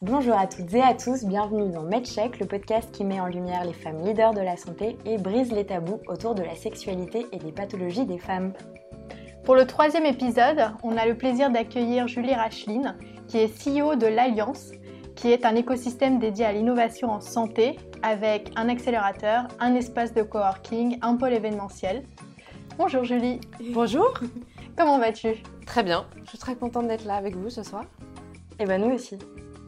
Bonjour à toutes et à tous, bienvenue dans MedCheck, le podcast qui met en lumière les femmes leaders de la santé et brise les tabous autour de la sexualité et des pathologies des femmes. Pour le troisième épisode, on a le plaisir d'accueillir Julie Racheline, qui est CEO de l'Alliance, qui est un écosystème dédié à l'innovation en santé avec un accélérateur, un espace de coworking, un pôle événementiel. Bonjour Julie. Bonjour. Comment vas-tu? Très bien. Je suis très contente d'être là avec vous ce soir. Et eh ben nous aussi.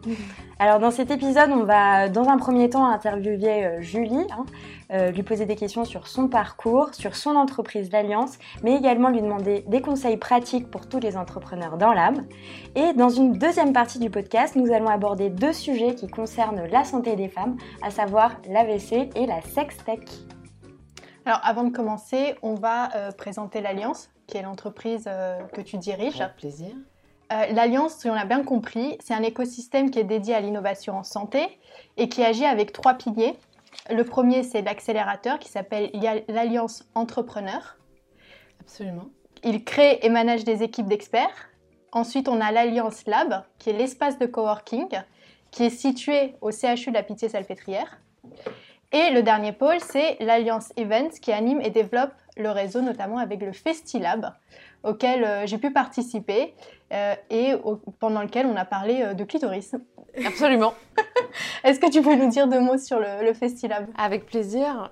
Alors dans cet épisode, on va dans un premier temps interviewer euh, Julie, hein, euh, lui poser des questions sur son parcours, sur son entreprise d'Alliance, mais également lui demander des conseils pratiques pour tous les entrepreneurs dans l'âme. Et dans une deuxième partie du podcast, nous allons aborder deux sujets qui concernent la santé des femmes, à savoir l'AVC et la sextech. Alors avant de commencer, on va euh, présenter l'Alliance, qui est l'entreprise que tu diriges. Avec plaisir. Euh, L'Alliance, si on l'a bien compris, c'est un écosystème qui est dédié à l'innovation en santé et qui agit avec trois piliers. Le premier, c'est l'accélérateur qui s'appelle l'Alliance Entrepreneur. Absolument. Il crée et manage des équipes d'experts. Ensuite, on a l'Alliance Lab, qui est l'espace de coworking, qui est situé au CHU de la Pitié-Salpêtrière. Et le dernier pôle, c'est l'Alliance Events, qui anime et développe le réseau, notamment avec le FestiLab, auquel euh, j'ai pu participer euh, et pendant lequel on a parlé euh, de clitoris. Absolument. Est-ce que tu peux nous dire deux mots sur le, le Festilab Avec plaisir.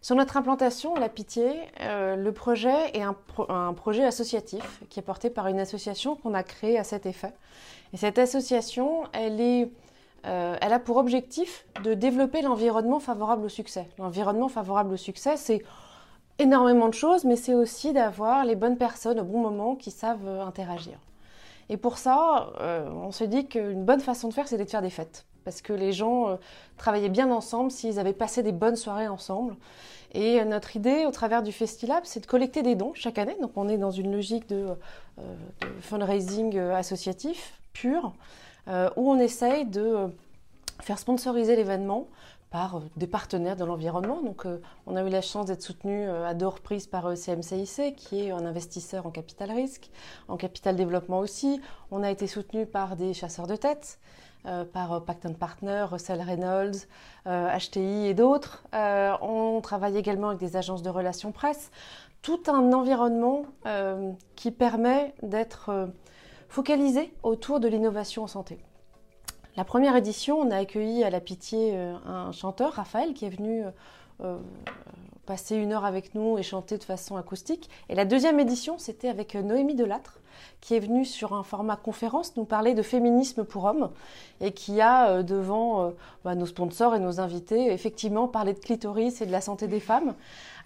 sur notre implantation, La Pitié, le projet est un, un, projet associatif qui est porté par une association qu'on a créée à cet effet. Et cette association, elle, est, elle a pour objectif de développer l'environnement favorable au succès. L'environnement favorable au succès, c'est énormément de choses, mais c'est aussi d'avoir les bonnes personnes au bon moment qui savent euh, interagir. Et pour ça, euh, on se dit qu'une bonne façon de faire, c'était de faire des fêtes. Parce que les gens euh, travaillaient bien ensemble s'ils avaient passé des bonnes soirées ensemble. Et notre idée, au travers du Festilab, c'est de collecter des dons chaque année. Donc on est dans une logique de fundraising associatif pur, où on essaye de faire sponsoriser l'événement par euh, des partenaires de l'environnement. Donc, euh, on a eu la chance d'être soutenu euh, à deux reprises par CMCIC, qui est un investisseur en capital risque, en capital développement aussi. On a été soutenu par des chasseurs de tête, par Pacton Partner, Russell Reynolds, HTI et d'autres. on travaille également avec des agences de relations presse. Tout un environnement qui permet d'être focalisé autour de l'innovation en santé. La première édition, on a accueilli à la Pitié euh, un chanteur, Raphaël, qui est venu euh, euh, passer une heure avec nous et chanter de façon acoustique. Et la deuxième édition, c'était avec Noémie Delattre, qui est venue sur un format conférence nous parler de féminisme pour hommes et qui a devant bah, nos sponsors et nos invités effectivement parlé de clitoris et de la santé des femmes.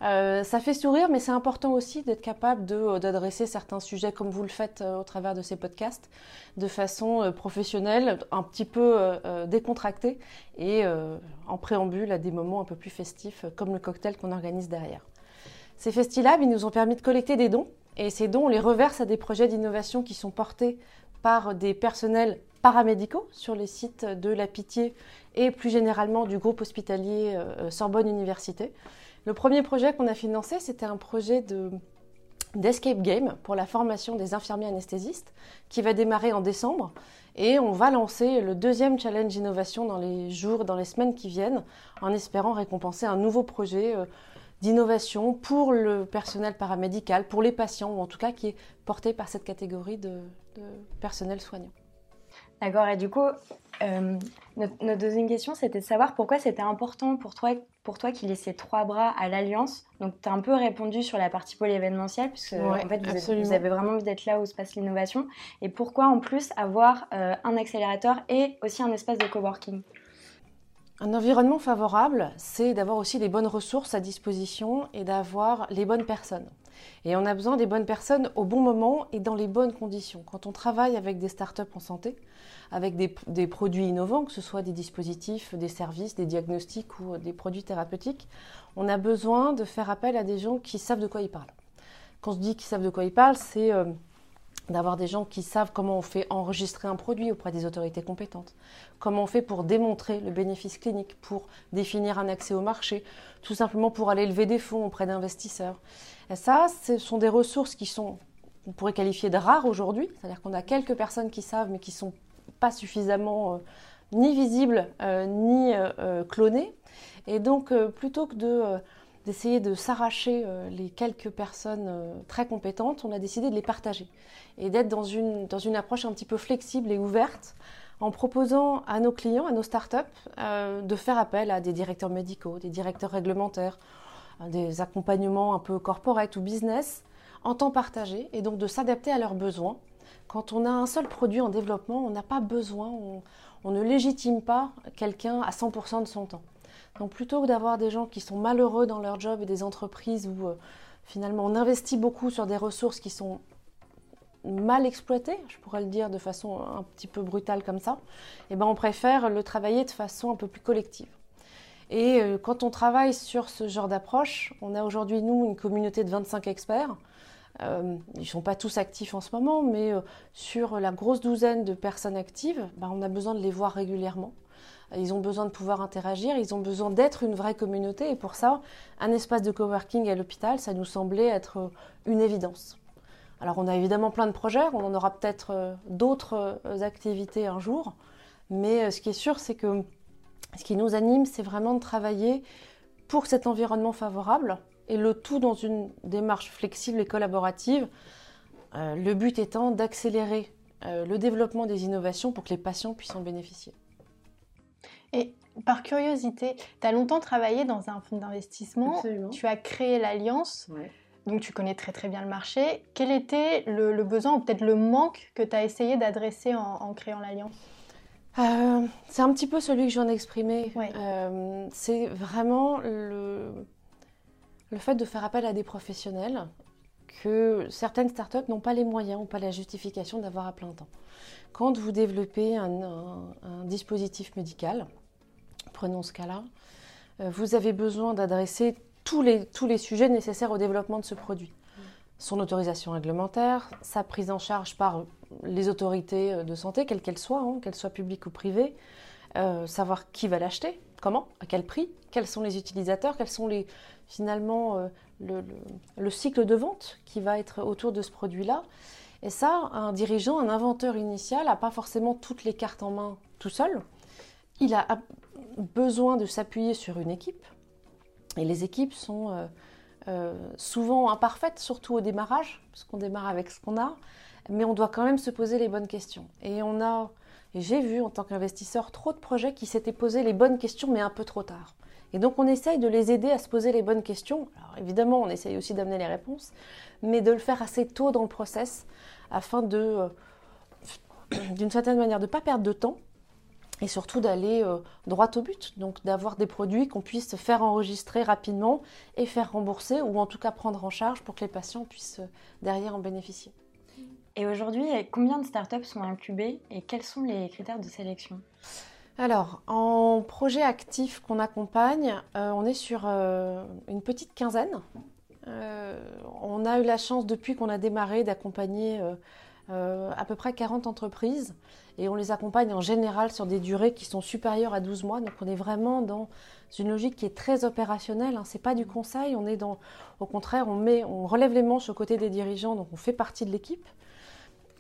Euh, ça fait sourire, mais c'est important aussi d'être capable euh, d'adresser certains sujets comme vous le faites euh, au travers de ces podcasts, de façon professionnelle, un petit peu décontractée et en préambule à des moments un peu plus festifs, comme le cocktail qu'on organise derrière. Ces festilabs, ils nous ont permis de collecter des dons, et ces dons, on les reverse à des projets d'innovation qui sont portés par des personnels paramédicaux sur les sites de la Pitié et plus généralement du groupe hospitalier Sorbonne Université. Le premier projet qu'on a financé, c'était un projet de d'escape game pour la formation des infirmiers anesthésistes qui va démarrer en décembre et on va lancer le deuxième challenge innovation dans les jours, dans les semaines qui viennent en espérant récompenser un nouveau projet euh, d'innovation pour le personnel paramédical, pour les patients ou en tout cas qui est porté par cette catégorie de personnel soignant. D'accord, et du coup, euh, notre, deuxième question, c'était de savoir pourquoi c'était important pour toi, pour toi qu'il ait ces trois bras à l'Alliance. Donc, tu as un peu répondu sur la partie pôle événementielle, puisque en fait, vous, avez vraiment envie d'être là où se passe l'innovation. Et pourquoi, en plus, avoir euh, un accélérateur et aussi un espace de coworking? Un environnement favorable, c'est d'avoir aussi les bonnes ressources à disposition et d'avoir les bonnes personnes. Et on a besoin des bonnes personnes au bon moment et dans les bonnes conditions. Quand on travaille avec des startups en santé, avec des, produits innovants, que ce soit des dispositifs, des services, des diagnostics ou des produits thérapeutiques, on a besoin de faire appel à des gens qui savent de quoi ils parlent. Quand je dis qu'ils savent de quoi ils parlent, c'est euh, d'avoir des gens qui savent comment on fait enregistrer un produit auprès des autorités compétentes, comment on fait pour démontrer le bénéfice clinique, pour définir un accès au marché, tout simplement pour aller lever des fonds auprès d'investisseurs. Et ça, ce sont des ressources qui sont, on pourrait qualifier de rares aujourd'hui, c'est-à-dire qu'on a quelques personnes qui savent, mais qui sont pas suffisamment ni visibles ni clonés. Et donc, plutôt que de d'essayer de s'arracher les quelques personnes très compétentes, on a décidé de les partager et d'être dans une, dans une approche un petit peu flexible et ouverte en proposant à nos clients, à nos startups, euh, de faire appel à des directeurs médicaux, des directeurs réglementaires, des accompagnements un peu corporate ou business en temps partagé et donc de s'adapter à leurs besoins. Quand on a un seul produit en développement, on n'a pas besoin, on, ne légitime pas quelqu'un à 100% de son temps. Donc plutôt que d'avoir des gens qui sont malheureux dans leur job et des entreprises où euh, finalement on investit beaucoup sur des ressources qui sont mal exploité, je pourrais le dire de façon un petit peu brutale comme ça, eh ben on préfère le travailler de façon un peu plus collective. Et euh, quand on travaille sur ce genre d'approche, on a aujourd'hui, nous, une communauté de 25 experts. Euh, ils ne sont pas tous actifs en ce moment, mais sur la grosse douzaine de personnes actives, ben, on a besoin de les voir régulièrement. Ils ont besoin de pouvoir interagir, ils ont besoin d'être une vraie communauté. Et pour ça, un espace de coworking à l'hôpital, ça nous semblait être une évidence. Alors on a évidemment plein de projets, on en aura peut-être euh, d'autres euh, activités un jour, mais euh, ce qui est sûr, c'est que ce qui nous anime, c'est vraiment de travailler pour cet environnement favorable et le tout dans une démarche flexible et collaborative. le but étant d'accélérer le développement des innovations pour que les patients puissent en bénéficier. Et par curiosité, tu as longtemps travaillé dans un fonds d'investissement, tu as créé l'Alliance. Donc tu connais très très bien le marché. Quel était le, besoin ou peut-être le manque que tu as essayé d'adresser en, créant l'alliance? Euh, C'est un petit peu celui que je viens d'exprimer. Euh, c'est vraiment le, le fait de faire appel à des professionnels que certaines startups n'ont pas les moyens, n'ont pas la justification d'avoir à plein temps. Quand vous développez un, dispositif médical, prenons ce cas-là, euh, vous avez besoin d'adresser tous les, tous les sujets nécessaires au développement de ce produit. Son autorisation réglementaire, sa prise en charge par les autorités euh, de santé, quelles qu'elles soient, hein, qu'elles soient publiques ou privées, euh, savoir qui va l'acheter, comment, à quel prix, quels sont les utilisateurs, quels sont les, finalement le, le, cycle de vente qui va être autour de ce produit-là. Et ça, un dirigeant, un inventeur initial n'a pas forcément toutes les cartes en main tout seul. Il a besoin de s'appuyer sur une équipe, et les équipes sont euh, euh, souvent imparfaites, surtout au démarrage, parce qu'on démarre avec ce qu'on a, mais on doit quand même se poser les bonnes questions. Et on a, et j'ai vu en tant qu'investisseur trop de projets qui s'étaient posés les bonnes questions, mais un peu trop tard. Et donc on essaye de les aider à se poser les bonnes questions. Alors évidemment, on essaye aussi d'amener les réponses, mais de le faire assez tôt dans le process afin de, euh, d'une certaine manière, de ne pas perdre de temps et surtout d'aller euh, droit au but, donc d'avoir des produits qu'on puisse faire enregistrer rapidement et faire rembourser ou en tout cas prendre en charge pour que les patients puissent euh, derrière en bénéficier. Et aujourd'hui, combien de startups sont incubées et quels sont les critères de sélection? Alors, en projet actif qu'on accompagne, euh, on est sur une petite quinzaine. on a eu la chance, depuis qu'on a démarré, d'accompagner à peu près 40 entreprises et on les accompagne en général sur des durées qui sont supérieures à 12 mois. Donc on est vraiment dans une logique qui est très opérationnelle. Hein. Ce n'est pas du conseil, on est dans, au contraire, on, met, on relève les manches aux côtés des dirigeants, donc on fait partie de l'équipe.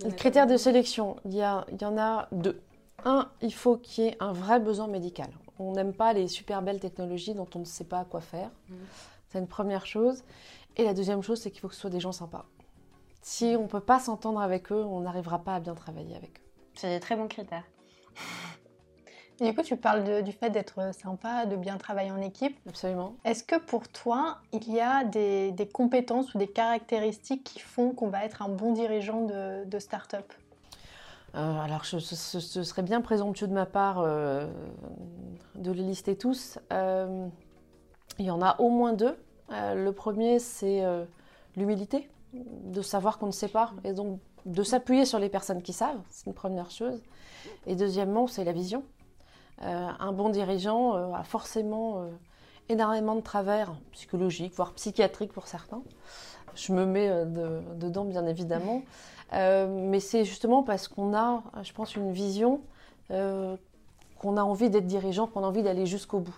Les critères de sélection, il y, a, il y en a deux. Un, il faut qu'il y ait un vrai besoin médical. On n'aime pas les super belles technologies dont on ne sait pas quoi faire. Mmh. C'est une première chose. Et la deuxième chose, c'est qu'il faut que ce soit des gens sympas. Si on ne peut pas s'entendre avec eux, on n'arrivera pas à bien travailler avec eux. C'est des très bons critères. Et du coup, tu parles du fait d'être sympa, de bien travailler en équipe. Absolument. Est-ce que pour toi, il y a des, compétences ou des caractéristiques qui font qu'on va être un bon dirigeant de, start-up? Euh, alors, ce, serait bien présomptueux de ma part euh, de les lister tous. Euh, il y en a au moins deux. le premier, c'est l'humilité, de savoir qu'on ne sait pas, et donc de s'appuyer sur les personnes qui savent, c'est une première chose. Et deuxièmement, c'est la vision. Un bon dirigeant a forcément énormément de travers psychologiques, voire psychiatriques pour certains. Je me mets dedans, bien évidemment. mais c'est justement parce qu'on a, je pense, une vision qu'on a envie d'être dirigeant, qu'on a envie d'aller jusqu'au bout.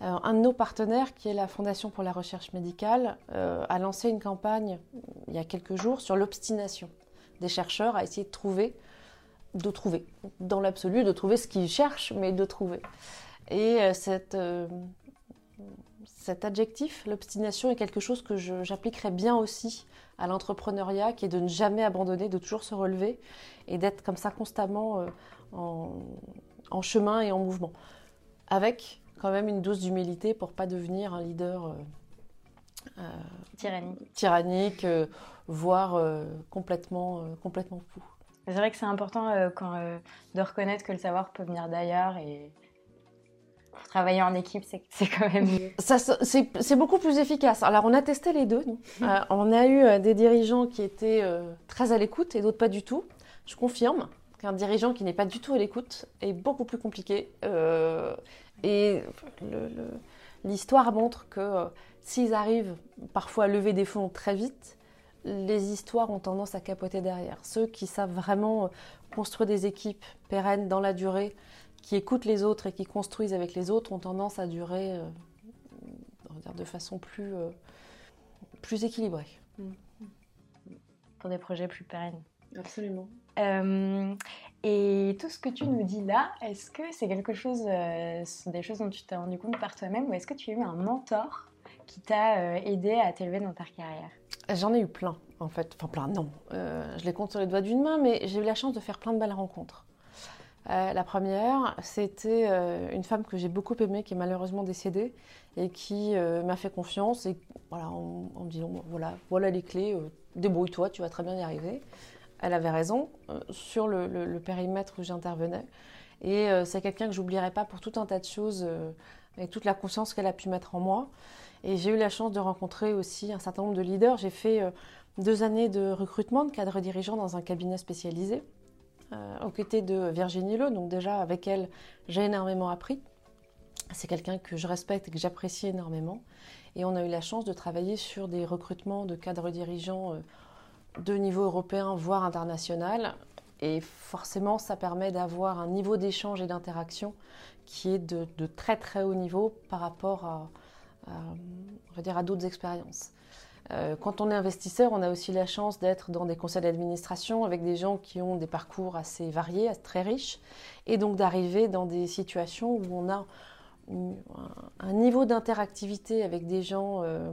un de nos partenaires, qui est la Fondation pour la recherche médicale, a lancé une campagne il y a quelques jours sur l'obstination des chercheurs à essayer de trouver de trouver, dans l'absolu, de trouver ce qu'ils cherchent, mais de trouver. Et euh, cette, euh, cet adjectif, l'obstination, est quelque chose que j'appliquerais bien aussi à l'entrepreneuriat, qui est de ne jamais abandonner, de toujours se relever et d'être comme ça constamment euh, en, en, chemin et en mouvement. Avec quand même une dose d'humilité pour pas devenir un leader tyrannique, tyrannique voire complètement, complètement fou. C'est vrai que c'est important euh, quand, euh, de reconnaître que le savoir peut venir d'ailleurs et pour travailler en équipe, c'est quand même mieux. C'est beaucoup plus efficace. Alors, on a testé les deux. Euh, on a eu des dirigeants qui étaient très à l'écoute et d'autres pas du tout. Je confirme qu'un dirigeant qui n'est pas du tout à l'écoute est beaucoup plus compliqué. et l'histoire montre que s'ils arrivent parfois à lever des fonds très vite, les histoires ont tendance à capoter derrière. Ceux qui savent vraiment euh, construire des équipes pérennes dans la durée, qui écoutent les autres et qui construisent avec les autres, ont tendance à durer euh, de façon plus, euh, plus équilibrée. Mm. Pour des projets plus pérennes. Absolument. et tout ce que tu nous dis là, est-ce que c'est quelque chose, ce sont des choses dont tu t'es rendu compte par toi-même ou est-ce que tu as eu un mentor qui t'a aidé à t'élever dans ta carrière? J'en ai eu plein, en fait. Enfin, plein, non. Euh, je les compte sur les doigts d'une main, mais j'ai eu la chance de faire plein de belles rencontres. Euh, la première, c'était euh, une femme que j'ai beaucoup aimée, qui est malheureusement décédée, et qui m'a fait confiance, et voilà, en, me disant, voilà, voilà les clés, débrouille-toi, tu vas très bien y arriver. Elle avait raison sur le, périmètre où j'intervenais. Et c'est quelqu'un que j'oublierai pas pour tout un tas de choses, avec toute la confiance qu'elle a pu mettre en moi. Et j'ai eu la chance de rencontrer aussi un certain nombre de leaders. J'ai fait euh, deux années de recrutement de cadres dirigeants dans un cabinet spécialisé, euh, aux côtés de Virginie Le. Donc déjà, avec elle, j'ai énormément appris. C'est quelqu'un que je respecte et que j'apprécie énormément. Et on a eu la chance de travailler sur des recrutements de cadres dirigeants euh, de niveau européen, voire international. Et forcément, ça permet d'avoir un niveau d'échange et d'interaction qui est de, très très haut niveau par rapport à, à d'autres expériences. Euh, quand on est investisseur, on a aussi la chance d'être dans des conseils d'administration avec des gens qui ont des parcours assez variés, très riches, et donc d'arriver dans des situations où on a un niveau d'interactivité avec des gens euh,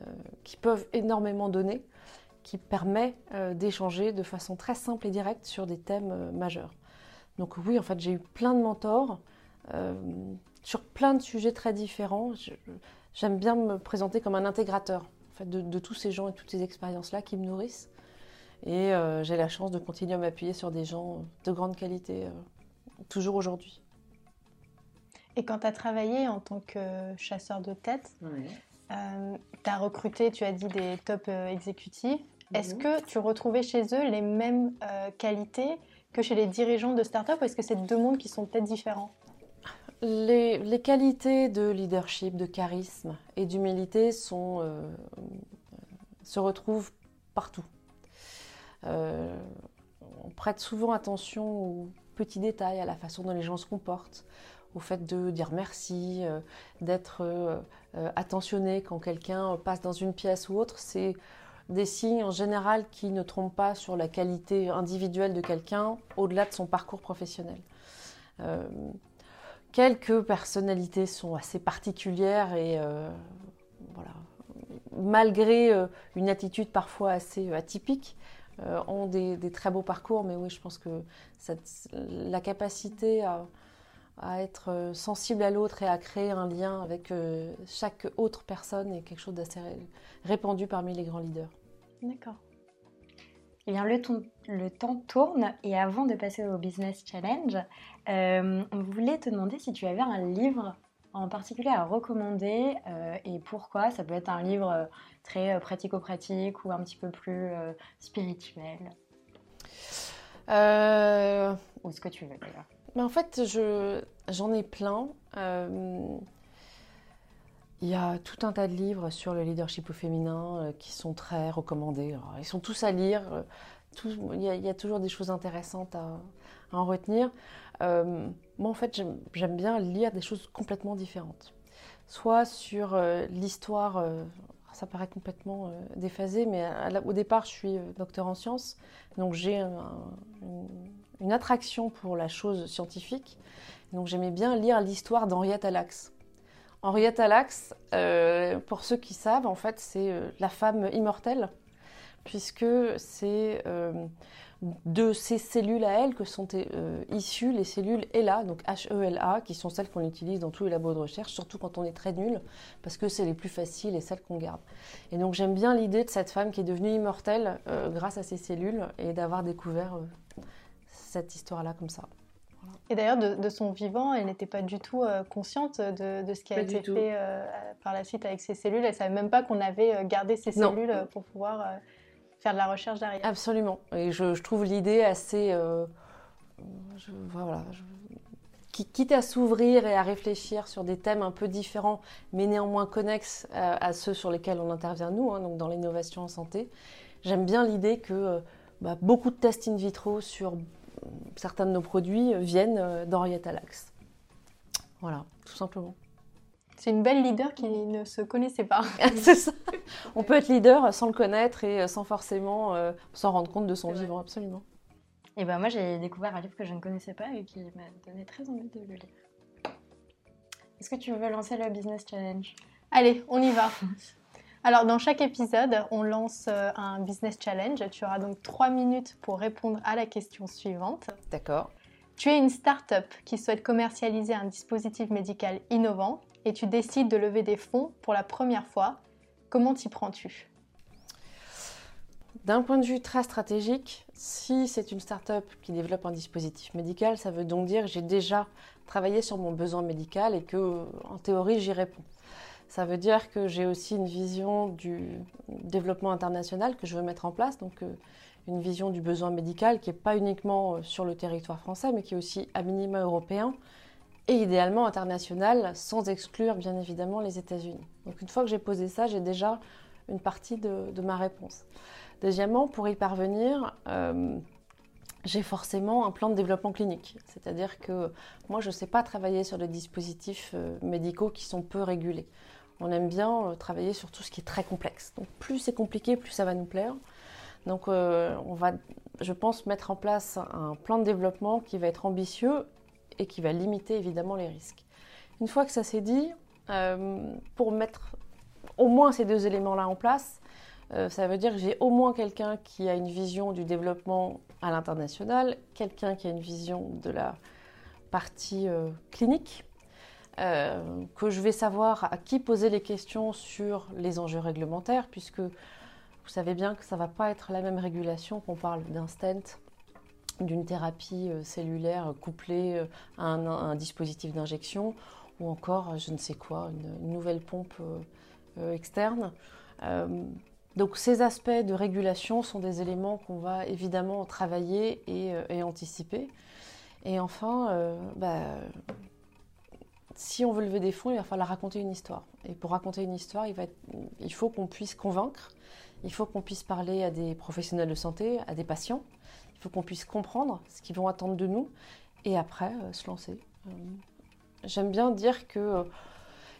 euh, qui peuvent énormément donner, qui permet d'échanger de façon très simple et directe sur des thèmes majeurs. Donc oui, en fait, j'ai eu plein de mentors sur plein de sujets très différents j'aime bien me présenter comme un intégrateur fait, de, tous ces gens et toutes ces expériences-là qui me nourrissent. Et euh, j'ai la chance de continuer à m'appuyer sur des gens de grande qualité, euh, toujours aujourd'hui. Et quand tu as travaillé en tant que chasseur de tête, euh, tu as recruté, tu as dit, des top exécutifs. Est-ce mhm. que tu retrouvais chez eux les mêmes qualités que chez les dirigeants de start-up ou est-ce que c'est deux mondes qui sont peut-être différents? Les, qualités de leadership, de charisme et d'humilité euh, se retrouvent partout. Euh, on prête souvent attention aux petits détails, à la façon dont les gens se comportent, au fait de dire merci, euh, d'être attentionné quand quelqu'un passe dans une pièce ou autre. C'est des signes en général qui ne trompent pas sur la qualité individuelle de quelqu'un au-delà de son parcours professionnel. Quelques personnalités sont assez particulières et euh, voilà, malgré euh, une attitude parfois assez euh, atypique, ont des, très beaux parcours. Mais oui, je pense que la capacité à, à être sensible à l'autre et à créer un lien avec chaque autre personne est quelque chose d'assez répandu parmi les grands leaders. D'accord. Eh bien, le, le, temps tourne et avant de passer au Business Challenge, euh, on voulait te demander si tu avais un livre en particulier à recommander euh, et pourquoi. Ça peut être un livre euh, très pratico-pratique ou un petit peu plus spirituel. Ou ce que tu veux d'ailleurs. Mais en fait, j'en ai plein. Il y a tout un tas de livres sur le leadership au féminin euh, qui sont très recommandés. ils sont tous à lire. Euh, il, y a, toujours des choses intéressantes à, en retenir. Euh, moi, en fait, j'aime bien lire des choses complètement différentes. Soit sur l'histoire ça paraît complètement déphasé, mais au départ, je suis docteur en sciences, donc j'ai une, attraction pour la chose scientifique. Donc j'aimais bien lire l'histoire d'Henriette Alax. Henriette Alax, pour ceux qui savent, en fait, c'est la femme immortelle, puisque c'est de ces cellules à elle que sont euh, issues les cellules HeLa, donc H-E-L-A, qui sont celles qu'on utilise dans tous les labos de recherche, surtout quand on est très nul, parce que c'est les plus faciles et celles qu'on garde. Et donc j'aime bien l'idée de cette femme qui est devenue immortelle euh, grâce à ces cellules et d'avoir découvert euh, cette histoire-là comme ça. Et d'ailleurs, de, son vivant, elle n'était pas du tout consciente de, ce qui a été fait par la suite avec ces cellules. Elle ne savait même pas qu'on avait gardé ces cellules pour pouvoir faire de la recherche derrière. Absolument. Et je, trouve l'idée assez. Euh, voilà. quitte à s'ouvrir et à réfléchir sur des thèmes un peu différents, mais néanmoins connexes à, ceux sur lesquels on intervient nous, hein, donc dans l'innovation en santé, j'aime bien l'idée que euh, bah, beaucoup de tests in vitro sur certains de nos produits viennent euh, d'Henriette Alax. Voilà, tout simplement. C'est une belle leader qui ne se connaissait pas. c'est ça. On peut être leader sans le connaître et sans forcément euh, s'en rendre compte de son vivant, absolument. Et ben moi j'ai découvert un livre que je ne connaissais pas et qui m'a donné très envie de le lire. Est-ce que tu veux lancer le business challenge? Allez, on y va. Alors dans chaque épisode, on lance euh, un business challenge. Tu auras donc trois minutes pour répondre à la question suivante. D'accord. Tu es une start-up qui souhaite commercialiser un dispositif médical innovant et tu décides de lever des fonds pour la première fois. Comment t'y prends-tu? D'un point de vue très stratégique, si c'est une start-up qui développe un dispositif médical, ça veut donc dire que j'ai déjà travaillé sur mon besoin médical et que, en théorie, j'y réponds. Ça veut dire que j'ai aussi une vision du développement international que je veux mettre en place, donc euh, une vision du besoin médical qui n'est pas uniquement euh, sur le territoire français, mais qui est aussi à minima européen, et idéalement international, sans exclure bien évidemment les États-Unis. Donc une fois que j'ai posé ça, j'ai déjà une partie de, ma réponse. Deuxièmement, pour y parvenir, euh, j'ai forcément un plan de développement clinique. C'est-à-dire que moi, je ne sais pas travailler sur des dispositifs médicaux qui sont peu régulés. On aime bien euh, travailler sur tout ce qui est très complexe. Donc plus c'est compliqué, plus ça va nous plaire. Donc on va, je pense, mettre en place un plan de développement qui va être ambitieux et qui va limiter évidemment les risques. Une fois que ça s'est dit, euh, pour mettre au moins ces deux éléments-là en place, euh, ça veut dire que j'ai au moins quelqu'un qui a une vision du développement à l'international, quelqu'un qui a une vision de la partie euh, que je vais savoir à qui poser les questions sur les enjeux réglementaires, puisque vous savez bien que ça ne va pas être la même régulation qu'on parle d'un stent d'une thérapie euh, cellulaire couplée euh, à un, dispositif d'injection ou encore, je ne sais quoi, une, nouvelle pompe externe. donc ces aspects de régulation sont des éléments qu'on va évidemment travailler et, anticiper. Et enfin, bah, si on veut lever des fonds, il va falloir raconter une histoire. Et pour raconter une histoire, il, il faut qu'on puisse convaincre, il faut qu'on puisse parler à des professionnels de santé, à des patients, il faut qu'on puisse comprendre ce qu'ils vont attendre de nous et après euh, se lancer. Euh, j'aime bien dire que il euh,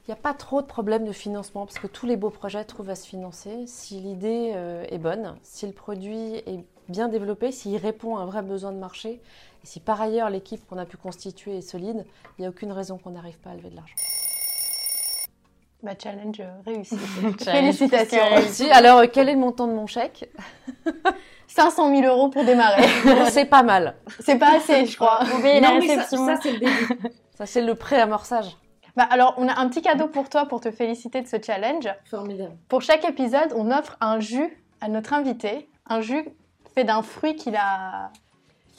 n'y a pas trop de problèmes de financement parce que tous les beaux projets trouvent à se financer si l'idée est bonne, si le produit est bien développé, s'il répond à un vrai besoin de marché et si par ailleurs l'équipe qu'on a pu constituer est solide, il n'y a aucune raison qu'on n'arrive pas à lever de l'argent. Bah, challenge réussi. Félicitations. Alors, quel est le montant de mon chèque? 500 000 euros pour démarrer. c'est pas mal. C'est pas assez, je crois. Vous la réception. Ça, c'est le début. ça, c'est le pré-amorçage. Bah alors, on a un petit cadeau pour toi pour te féliciter de ce challenge. Formidable. Pour chaque épisode, on offre un jus à notre invité, un jus fait d'un fruit qui, a...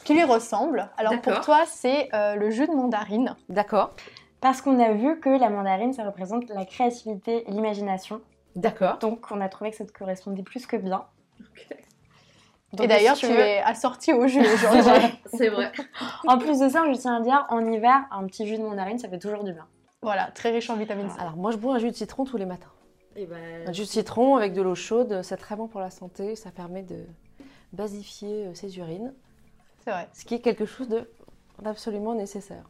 qui lui ressemble. Alors pour toi, c'est euh, le jus de mandarine. D'accord. Parce qu'on a vu que la mandarine, ça représente la créativité et l'imagination. D'accord. Donc on a trouvé que ça te correspondait plus que bien. Ok et d'ailleurs, tu, es assorti au jus aujourd'hui. c'est vrai. en plus de ça, je tiens à dire, en hiver, un petit jus de mandarine, ça fait toujours du bien. Voilà, très riche en vitamine C. Alors moi, je bois un jus de citron tous les matins. Et eh ben... Un jus de citron avec de l'eau chaude, c'est très bon pour la santé. Ça permet de basifier euh, ses urines. C'est vrai. Ce qui est quelque chose d'absolument nécessaire.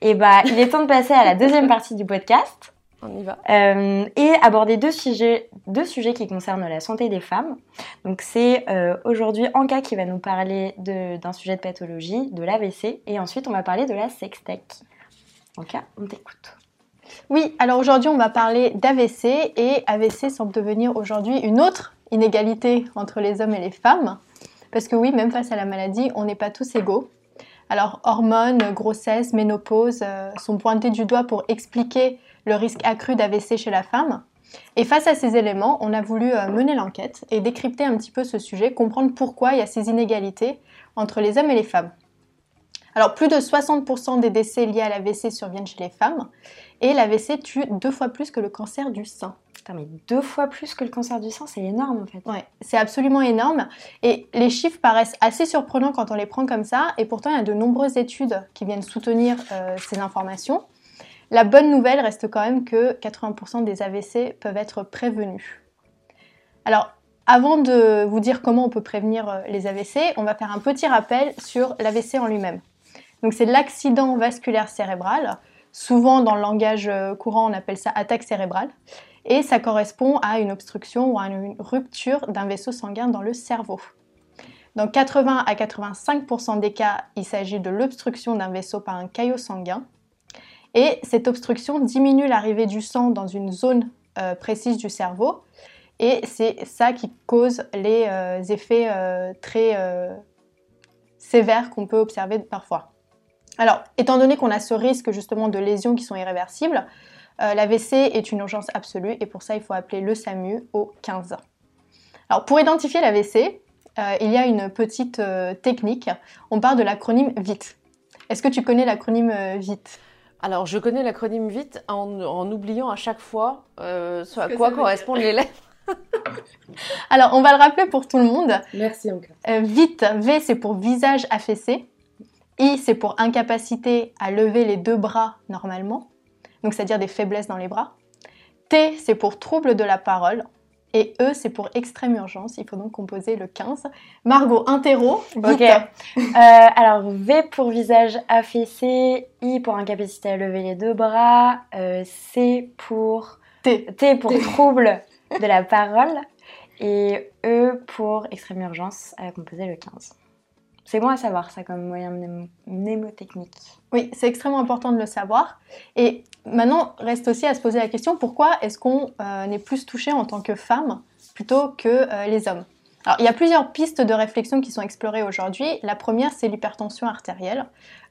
Et eh bah, il est temps de passer à la deuxième partie du podcast. on y va. Euh, et aborder deux sujets, deux sujets qui concernent la santé des femmes. Donc c'est euh, aujourd'hui Anka qui va nous parler d'un sujet de pathologie, de l'AVC, et ensuite on va parler de la sextech. Anka, on t'écoute. Oui, alors aujourd'hui on va parler d'AVC et AVC semble devenir aujourd'hui une autre inégalité entre les hommes et les femmes. Parce que oui, même face à la maladie, on n'est pas tous égaux. Alors hormones, grossesse, ménopause euh, sont pointés du doigt pour expliquer le risque accru d'AVC chez la femme. Et face à ces éléments, on a voulu euh, mener l'enquête et décrypter un petit peu ce sujet, comprendre pourquoi il y a ces inégalités entre les hommes et les femmes. Alors plus de 60% des décès liés à l'AVC surviennent chez les femmes et l'AVC tue deux fois plus que le cancer du sein. Putain, mais deux fois plus que le cancer du sein, c'est énorme en fait. Ouais, c'est absolument énorme. Et les chiffres paraissent assez surprenants quand on les prend comme ça. Et pourtant, il y a de nombreuses études qui viennent soutenir euh, ces informations. La bonne nouvelle reste quand même que 80% des AVC peuvent être prévenus. Alors, avant de vous dire comment on peut prévenir euh, les AVC, on va faire un petit rappel sur l'AVC en lui-même. Donc, c'est l'accident vasculaire cérébral. Souvent, dans le langage euh, courant, on appelle ça attaque cérébrale et ça correspond à une obstruction ou à une rupture d'un vaisseau sanguin dans le cerveau. Dans 80 à 85% des cas, il s'agit de l'obstruction d'un vaisseau par un caillot sanguin. Et cette obstruction diminue l'arrivée du sang dans une zone euh, précise du cerveau. Et c'est ça qui cause les euh, effets euh, très sévères qu'on peut observer parfois. Alors, étant donné qu'on a ce risque justement de lésions qui sont irréversibles, euh, L'AVC est une urgence absolue et pour ça, il faut appeler le SAMU au 15. Alors, pour identifier l'AVC, euh, il y a une petite euh, technique. On parle de l'acronyme VIT. Est-ce que tu connais l'acronyme VIT alors, je connais l'acronyme VIT en, oubliant à chaque fois ce à quoi correspondent les lettres. Alors, on va le rappeler pour tout le monde. Merci encore. VIT, V, c'est pour visage affaissé. I, c'est pour incapacité à lever les deux bras normalement donc c'est-à-dire des faiblesses dans les bras. T, c'est pour trouble de la parole. Et E, c'est pour extrême urgence. Il faut donc composer le 15. Margot, interro, Ok. Euh, alors, V pour visage affaissé, I pour incapacité à lever les deux bras, euh, C pour... T. T pour trouble de la parole, et E pour extrême urgence à composer le 15. C'est bon à savoir ça comme moyen mnémotechnique. Oui, c'est extrêmement important de le savoir. Et maintenant, reste aussi à se poser la question pourquoi est-ce qu'on euh, est plus touché en tant que femme plutôt que euh, les hommes? Alors, il y a plusieurs pistes de réflexion qui sont explorées aujourd'hui. La première, c'est l'hypertension artérielle.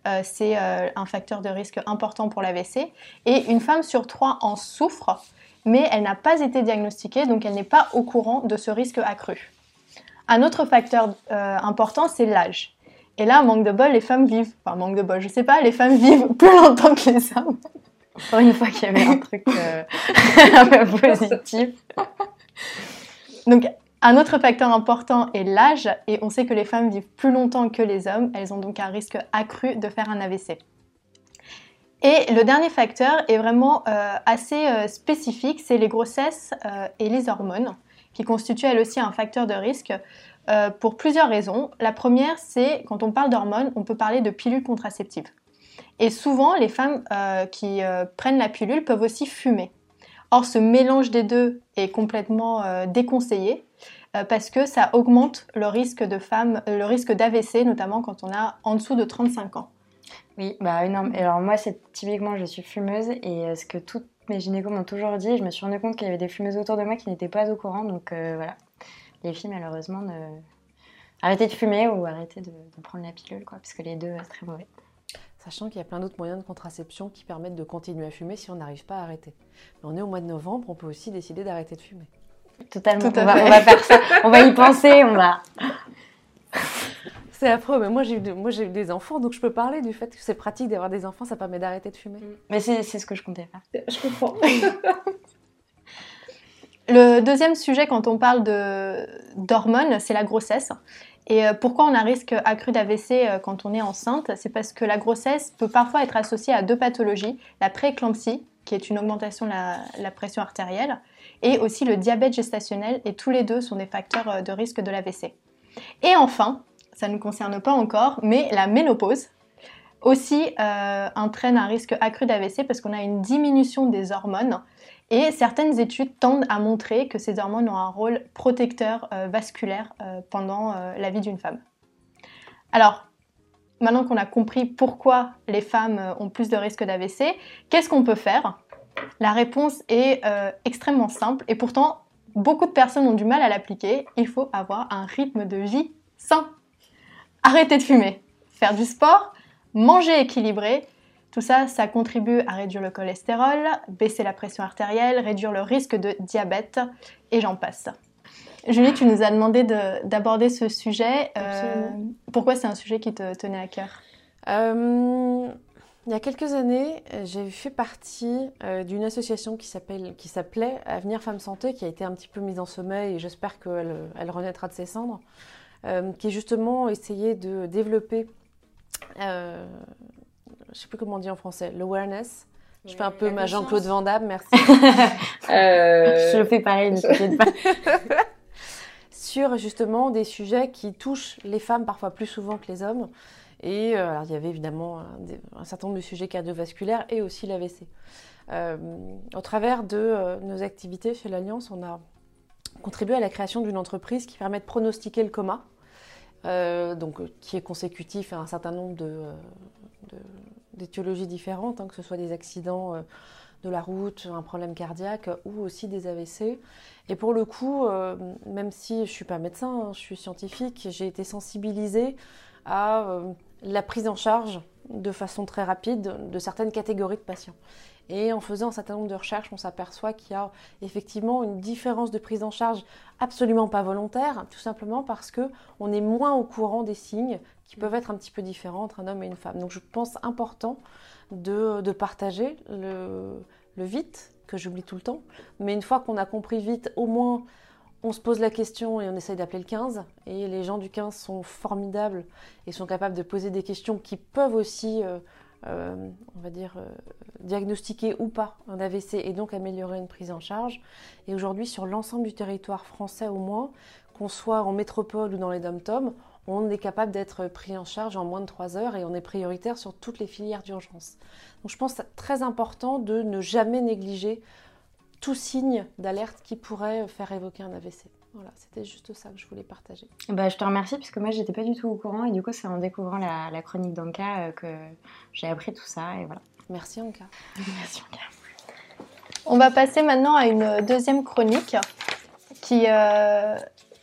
Euh, c'est un facteur de risque important pour l'AVC. Et une femme sur trois en souffre, mais elle n'a pas été diagnostiquée, donc elle n'est pas au courant de ce risque accru. Un autre facteur euh, important, c'est l'âge. Et là, manque de bol, les femmes vivent, enfin manque de bol, je sais pas, les femmes vivent plus longtemps que les hommes. Pour une fois qu'il y avait un truc euh, un peu positif. Donc, un autre facteur important est l'âge, et on sait que les femmes vivent plus longtemps que les hommes, elles ont donc un risque accru de faire un AVC. Et le dernier facteur est vraiment euh, assez spécifique, c'est les grossesses et les hormones qui constitue elle aussi un facteur de risque euh, pour plusieurs raisons. La première, c'est quand on parle d'hormones, on peut parler de pilules contraceptives. Et souvent, les femmes euh, qui euh, prennent la pilule peuvent aussi fumer. Or, ce mélange des deux est complètement déconseillé parce que ça augmente le risque de femmes, le risque d'AVC, notamment quand on a en dessous de 35 ans. Oui, bah énorme. Alors moi, typiquement, je suis fumeuse et ce que tout mes gynécos m'ont toujours dit. Je me suis rendu compte qu'il y avait des fumeuses autour de moi qui n'étaient pas au courant. Donc euh, voilà, les filles malheureusement, ne... arrêtez de fumer ou arrêtez de, prendre la pilule, quoi, parce que les deux, c'est très mauvais. Sachant qu'il y a plein d'autres moyens de contraception qui permettent de continuer à fumer si on n'arrive pas à arrêter. Mais on est au mois de novembre, on peut aussi décider d'arrêter de fumer. Totalement. on, va, on, va, faire ça. On va y penser. On va. C'est affreux, mais moi j'ai eu, moi, j'ai eu des enfants, donc je peux parler du fait que c'est pratique d'avoir des enfants, ça permet d'arrêter de fumer. Mm. Mais c'est, ce que je comptais faire. Je comprends. Le deuxième sujet quand on parle de, d'hormones, c'est la grossesse. Et euh, pourquoi on a un risque accru d'AVC euh, quand on est enceinte? C'est parce que la grossesse peut parfois être associée à deux pathologies, la prééclampsie, qui est une augmentation de la, la, pression artérielle, et aussi le diabète gestationnel, et tous les deux sont des facteurs euh, de risque de l'AVC. Et enfin, ça ne nous concerne pas encore, mais la ménopause. aussi euh, entraîne un risque accru d'AVC parce qu'on a une diminution des hormones et certaines études tendent à montrer que ces hormones ont un rôle protecteur euh, vasculaire euh, pendant la vie d'une femme. Alors, maintenant qu'on a compris pourquoi les femmes ont plus de risques d'AVC, qu'est-ce qu'on peut faire? La réponse est extrêmement simple et pourtant beaucoup de personnes ont du mal à l'appliquer. Il faut avoir un rythme de vie sain. Arrêter de fumer, faire du sport, manger équilibré. Tout ça, ça contribue à réduire le cholestérol, baisser la pression artérielle, réduire le risque de diabète et j'en passe. Julie, tu nous as demandé d'aborder ce sujet. Euh, pourquoi c'est un sujet qui te tenait à cœur? Euh, Il y a quelques années, j'ai fait partie euh, d'une association qui s'appelait Avenir Femmes Santé, qui a été un petit peu mise en sommeil et j'espère qu'elle elle renaîtra de ses cendres, qui justement essayé de développer euh, je sais plus comment on dit en français, l'awareness. Je fais un peu ma Jean-Claude Van Damme, merci. euh... Je fais pareil, ne t'inquiète pas. Sur justement des sujets qui touchent les femmes parfois plus souvent que les hommes. Et euh, alors, il y avait évidemment un, certain nombre de sujets cardiovasculaires et aussi l'AVC. Euh, au travers de euh, nos activités chez l'Alliance, on a contribué à la création d'une entreprise qui permet de pronostiquer le coma euh, donc, qui est consécutif à un certain nombre de, d'étiologies différentes, hein, que ce soit des accidents euh, de la route, un problème cardiaque ou aussi des AVC. Et pour le coup, euh, même si je ne suis pas médecin, hein, je suis scientifique, j'ai été sensibilisée à la prise en charge de façon très rapide de certaines catégories de patients. Et en faisant un certain nombre de recherches, on s'aperçoit qu'il y a effectivement une différence de prise en charge absolument pas volontaire, tout simplement parce que on est moins au courant des signes qui peuvent être un petit peu différents entre un homme et une femme. Donc je pense important de, partager le, le vite, que j'oublie tout le temps, mais une fois qu'on a compris vite, au moins on se pose la question et on essaye d'appeler le 15. Et les gens du 15 sont formidables et sont capables de poser des questions qui peuvent aussi euh, euh, on va dire, euh, diagnostiquer ou pas un AVC et donc améliorer une prise en charge. Et aujourd'hui, sur l'ensemble du territoire français au moins, qu'on soit en métropole ou dans les dom-toms, on est capable d'être pris en charge en moins de 3 heures et on est prioritaire sur toutes les filières d'urgence. Donc je pense que très important de ne jamais négliger tout signe d'alerte qui pourrait faire évoquer un AVC. Voilà, c'était juste ça que je voulais partager. Bah, je te remercie puisque moi j'étais pas du tout au courant et du coup c'est en découvrant la, chronique d'Anka euh, que j'ai appris tout ça et voilà. Merci Anka. Merci Anka. On va passer maintenant à une deuxième chronique qui euh,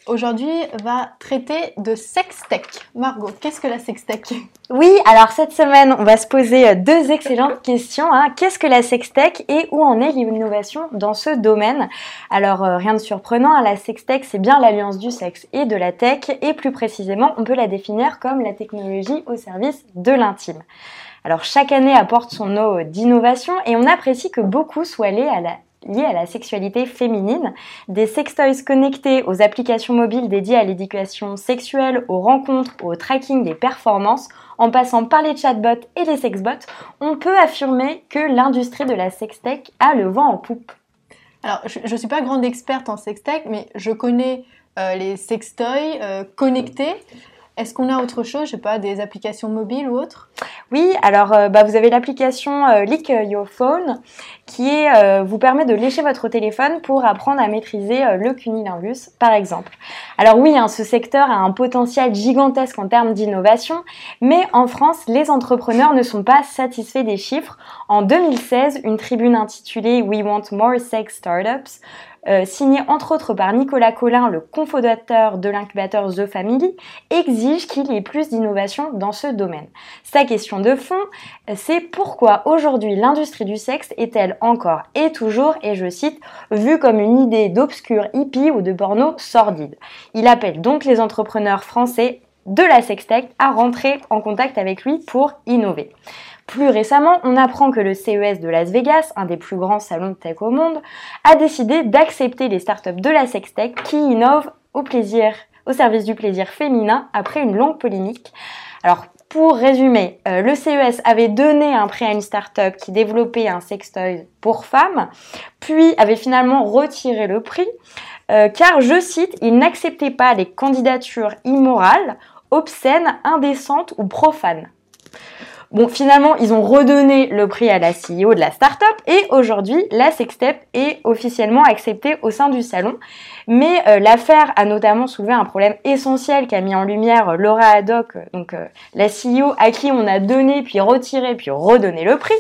aujourd'hui va traiter de sextech. Margot, qu'est-ce que la sextech? Oui, alors cette semaine, on va se poser euh, deux excellentes questions. Hein. Qu'est-ce que la sextech et où en est l'innovation dans ce domaine? Alors, euh, rien de surprenant, hein, la sextech, c'est bien l'alliance du sexe et de la tech, et plus précisément, on peut la définir comme la technologie au service de l'intime. Alors chaque année apporte son lot d'innovation et on apprécie que beaucoup soient allés à la liées à la sexualité féminine, des sextoys connectés aux applications mobiles dédiées à l'éducation sexuelle, aux rencontres, au tracking des performances, en passant par les chatbots et les sexbots, on peut affirmer que l'industrie de la sextech a le vent en poupe. Alors, je ne suis pas grande experte en sextech, mais je connais euh, les sextoys euh, connectés. Est-ce qu'on a autre chose, je sais pas, des applications mobiles ou autres Oui, alors euh, bah, vous avez l'application euh, Lick Your Phone qui euh, vous permet de lécher votre téléphone pour apprendre à maîtriser le cunilingus, par exemple. Alors oui, hein, ce secteur a un potentiel gigantesque en termes d'innovation, mais en France, les entrepreneurs ne sont pas satisfaits des chiffres. En 2016, une tribune intitulée We Want More Sex Startups euh, signé entre autres par Nicolas Collin, le cofondateur de l'incubateur The Family, exige qu'il y ait plus d'innovation dans ce domaine. Sa question de fond, c'est pourquoi aujourd'hui l'industrie du sexe est-elle encore et toujours, et je cite, vue comme une idée d'obscur hippie ou de porno sordide? Il appelle donc les entrepreneurs français de la sextech à rentrer en contact avec lui pour innover. Plus récemment, on apprend que le CES de Las Vegas, un des plus grands salons de tech au monde, a décidé d'accepter les startups de la sextech qui innovent au service du plaisir féminin après une longue polémique. Alors, pour résumer, euh, le CES avait donné un prix à une startup qui développait un sextoy pour femmes, puis avait finalement retiré le prix, euh, car, je cite, il n'acceptait pas les candidatures immorales, obscènes, indécentes ou profanes. Bon, finalement, ils ont redonné le prix à la CEO de la start-up et aujourd'hui, la sextep est officiellement acceptée au sein du salon. Mais euh, l'affaire a notamment soulevé un problème essentiel qu'a mis en lumière Laura Haddock, donc la CEO à qui on a donné, puis retiré, puis redonné le prix.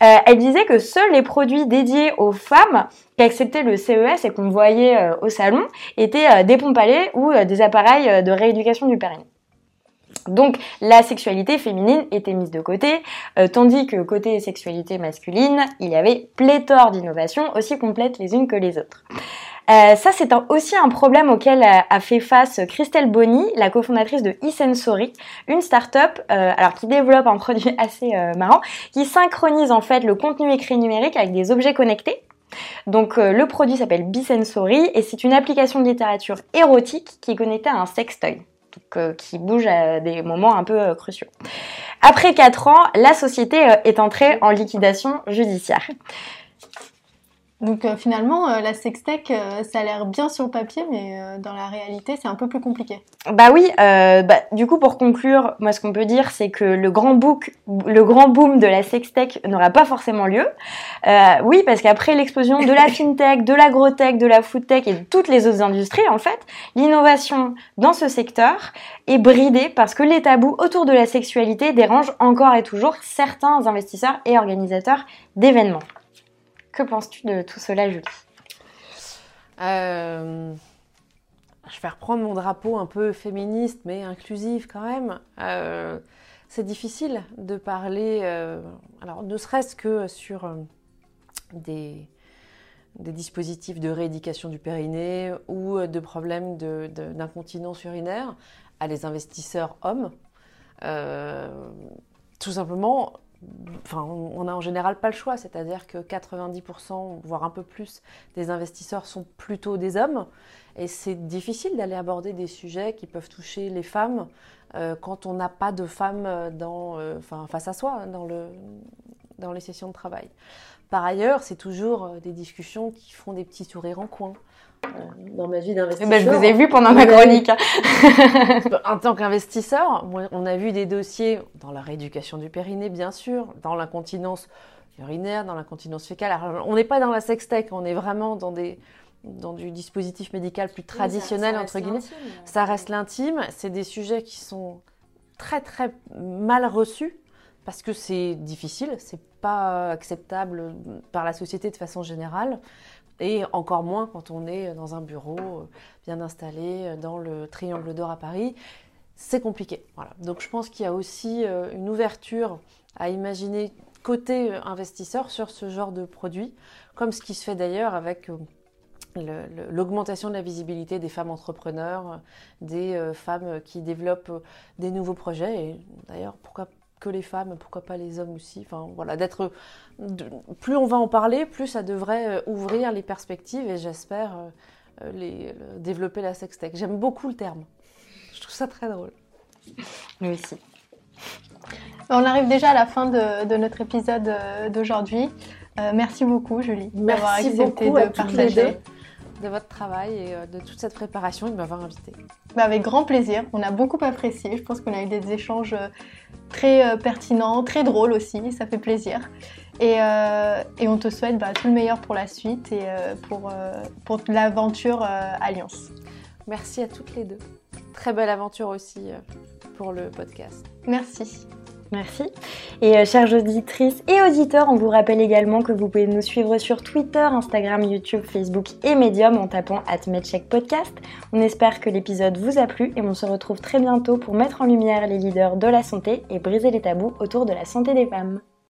elle disait que seuls les produits dédiés aux femmes qui acceptaient le CES et qu'on voyait au salon étaient des pompes à lait ou des appareils de rééducation du périnée. Donc la sexualité féminine était mise de côté, euh, tandis que côté sexualité masculine, il y avait pléthore d'innovations aussi complètes les unes que les autres. Euh, ça, c'est aussi un problème auquel a, fait face Christelle Bonny, la cofondatrice de eSensory, une start-up euh, alors qui développe un produit assez marrant, qui synchronise en fait le contenu écrit numérique avec des objets connectés. Donc le produit s'appelle Bisensory et c'est une application de littérature érotique qui est connectée à un sextoy. Euh, qui bouge à des moments un peu euh, cruciaux. Après 4 ans, la société euh, est entrée en liquidation judiciaire. Donc euh, finalement, euh, la sextech, euh, ça a l'air bien sur le papier, mais dans la réalité, c'est un peu plus compliqué. Bah oui, bah, du coup, pour conclure, moi, ce qu'on peut dire, c'est que le grand, book, le grand boom de la sextech n'aura pas forcément lieu. oui, parce qu'après l'explosion de la fintech, de l'agrotech, de la foodtech et de toutes les autres industries, en fait, l'innovation dans ce secteur est bridée parce que les tabous autour de la sexualité dérangent encore et toujours certains investisseurs et organisateurs d'événements. Que penses-tu de tout cela, Julie? Euh, Je vais reprendre mon drapeau un peu féministe, mais inclusif quand même. Euh, c'est difficile de parler, euh, alors ne serait-ce que sur des, dispositifs de rééducation du périnée ou de problèmes d'incontinence urinaire à les investisseurs hommes. tout simplement, Enfin, on n'a en général pas le choix, c'est-à-dire que 90%, voire un peu plus, des investisseurs sont plutôt des hommes. Et c'est difficile d'aller aborder des sujets qui peuvent toucher les femmes euh, quand on n'a pas de femmes dans, euh, enfin, face à soi dans, le, dans les sessions de travail. Par ailleurs, c'est toujours euh, des discussions qui font des petits sourires en coin dans ma vie d'investisseur. Ben, je vous ai vu pendant ma chronique. Hein. en tant qu'investisseur, on a vu des dossiers dans la rééducation du périnée, bien sûr, dans l'incontinence urinaire, dans l'incontinence fécale. Alors, on n'est pas dans la sextech, on est vraiment dans des dans du dispositif médical plus traditionnel entre guillemets. Ça reste l'intime. C'est des sujets qui sont très très mal reçus parce que c'est difficile, c'est pas acceptable par la société de façon générale. Et encore moins quand on est dans un bureau euh, bien installé euh, dans le triangle d'or à Paris. C'est compliqué. Voilà. Donc je pense qu'il y a aussi euh, une ouverture à imaginer côté investisseur sur ce genre de produit, comme ce qui se fait d'ailleurs avec l'augmentation de la visibilité des femmes entrepreneurs, des femmes qui développent des nouveaux projets. Et d'ailleurs, pourquoi que les femmes, pourquoi pas les hommes aussi. Enfin voilà, d'être plus on va en parler, plus ça devrait euh, ouvrir les perspectives et j'espère euh, euh, les développer la sextech. J'aime beaucoup le terme. Je trouve ça très drôle. Nous aussi. On arrive déjà à la fin de, notre épisode d'aujourd'hui. merci beaucoup, Julie, d'avoir accepté de partager de votre travail et de toute cette préparation et de m'avoir invité. Bah, avec grand plaisir. On a beaucoup apprécié. Je pense qu'on a eu des échanges très euh, pertinent, très drôle aussi, ça fait plaisir. Et, euh, et on te souhaite bah, tout le meilleur pour la suite et euh, pour, pour l'aventure Alliance. Merci à toutes les deux. Très belle aventure aussi pour le podcast. Merci. Merci. Et euh, chères auditrices et auditeurs, on vous rappelle également que vous pouvez nous suivre sur Twitter, Instagram, YouTube, Facebook et Medium en tapant Podcast. On espère que l'épisode vous a plu et on se retrouve très bientôt pour mettre en lumière les leaders de la santé et briser les tabous autour de la santé des femmes.